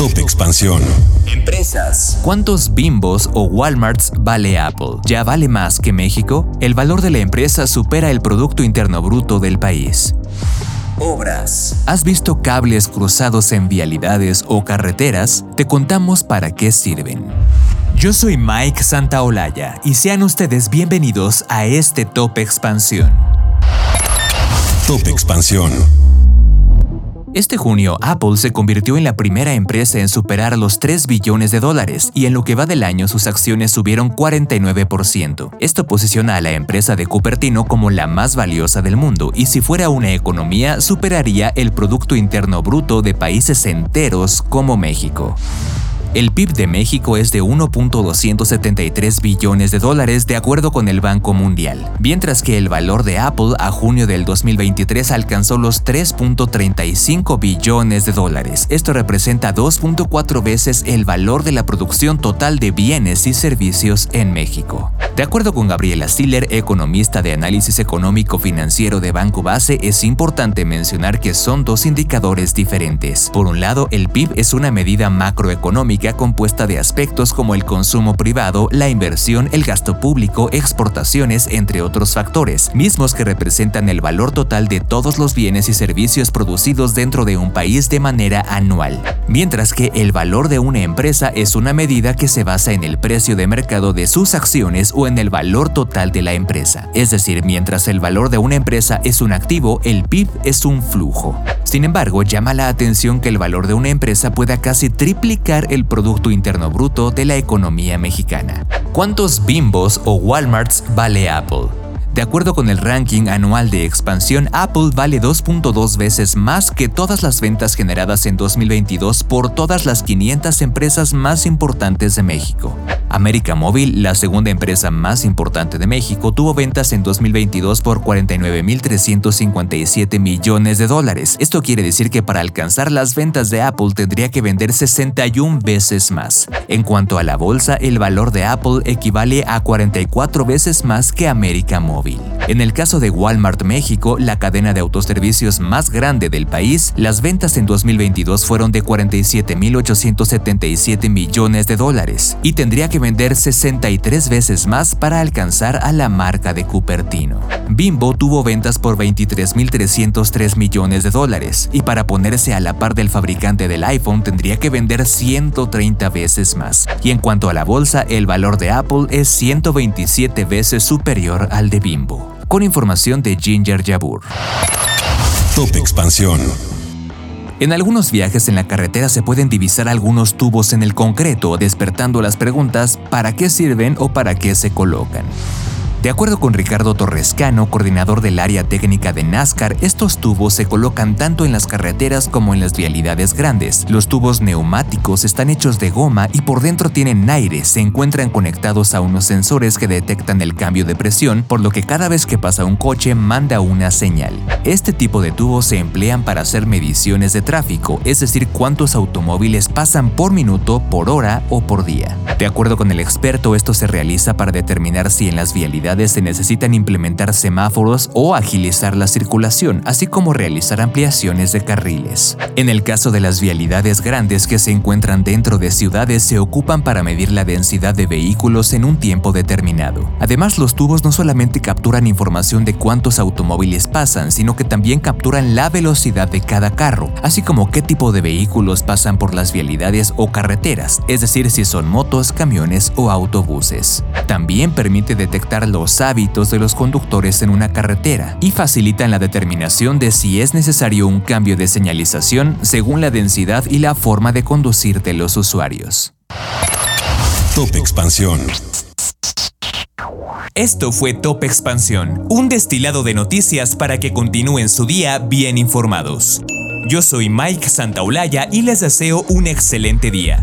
Top Expansión. Empresas. ¿Cuántos bimbos o Walmarts vale Apple? ¿Ya vale más que México? El valor de la empresa supera el Producto Interno Bruto del país. Obras. ¿Has visto cables cruzados en vialidades o carreteras? Te contamos para qué sirven. Yo soy Mike Santaolalla y sean ustedes bienvenidos a este Top Expansión. Top Expansión. Este junio, Apple se convirtió en la primera empresa en superar los 3 billones de dólares y en lo que va del año sus acciones subieron 49%. Esto posiciona a la empresa de Cupertino como la más valiosa del mundo y si fuera una economía superaría el Producto Interno Bruto de países enteros como México. El PIB de México es de 1.273 billones de dólares de acuerdo con el Banco Mundial, mientras que el valor de Apple a junio del 2023 alcanzó los 3.35 billones de dólares. Esto representa 2.4 veces el valor de la producción total de bienes y servicios en México. De acuerdo con Gabriela Stiller, economista de análisis económico financiero de Banco Base, es importante mencionar que son dos indicadores diferentes. Por un lado, el PIB es una medida macroeconómica compuesta de aspectos como el consumo privado, la inversión, el gasto público, exportaciones, entre otros factores, mismos que representan el valor total de todos los bienes y servicios producidos dentro de un país de manera anual. Mientras que el valor de una empresa es una medida que se basa en el precio de mercado de sus acciones o en el valor total de la empresa. Es decir, mientras el valor de una empresa es un activo, el PIB es un flujo. Sin embargo, llama la atención que el valor de una empresa pueda casi triplicar el Producto Interno Bruto de la economía mexicana. ¿Cuántos bimbos o Walmarts vale Apple? De acuerdo con el ranking anual de expansión, Apple vale 2.2 veces más que todas las ventas generadas en 2022 por todas las 500 empresas más importantes de México. América Móvil, la segunda empresa más importante de México, tuvo ventas en 2022 por 49.357 millones de dólares. Esto quiere decir que para alcanzar las ventas de Apple tendría que vender 61 veces más. En cuanto a la bolsa, el valor de Apple equivale a 44 veces más que América Móvil. En el caso de Walmart México, la cadena de autoservicios más grande del país, las ventas en 2022 fueron de 47.877 millones de dólares y tendría que vender 63 veces más para alcanzar a la marca de Cupertino. Bimbo tuvo ventas por 23.303 millones de dólares y para ponerse a la par del fabricante del iPhone tendría que vender 130 veces más. Y en cuanto a la bolsa, el valor de Apple es 127 veces superior al de Bimbo. Con información de Ginger Jabur. Top Expansión. En algunos viajes en la carretera se pueden divisar algunos tubos en el concreto, despertando las preguntas ¿para qué sirven o para qué se colocan? De acuerdo con Ricardo Torrescano, coordinador del área técnica de NASCAR, estos tubos se colocan tanto en las carreteras como en las vialidades grandes. Los tubos neumáticos están hechos de goma y por dentro tienen aire, se encuentran conectados a unos sensores que detectan el cambio de presión, por lo que cada vez que pasa un coche manda una señal. Este tipo de tubos se emplean para hacer mediciones de tráfico, es decir, cuántos automóviles pasan por minuto, por hora o por día. De acuerdo con el experto, esto se realiza para determinar si en las vialidades se necesitan implementar semáforos o agilizar la circulación, así como realizar ampliaciones de carriles. En el caso de las vialidades grandes que se encuentran dentro de ciudades se ocupan para medir la densidad de vehículos en un tiempo determinado. Además, los tubos no solamente capturan información de cuántos automóviles pasan, sino que también capturan la velocidad de cada carro, así como qué tipo de vehículos pasan por las vialidades o carreteras, es decir, si son motos, camiones o autobuses. También permite detectar los los hábitos de los conductores en una carretera y facilitan la determinación de si es necesario un cambio de señalización según la densidad y la forma de conducir de los usuarios. Top Expansión. Esto fue Top Expansión, un destilado de noticias para que continúen su día bien informados. Yo soy Mike Santaolalla y les deseo un excelente día.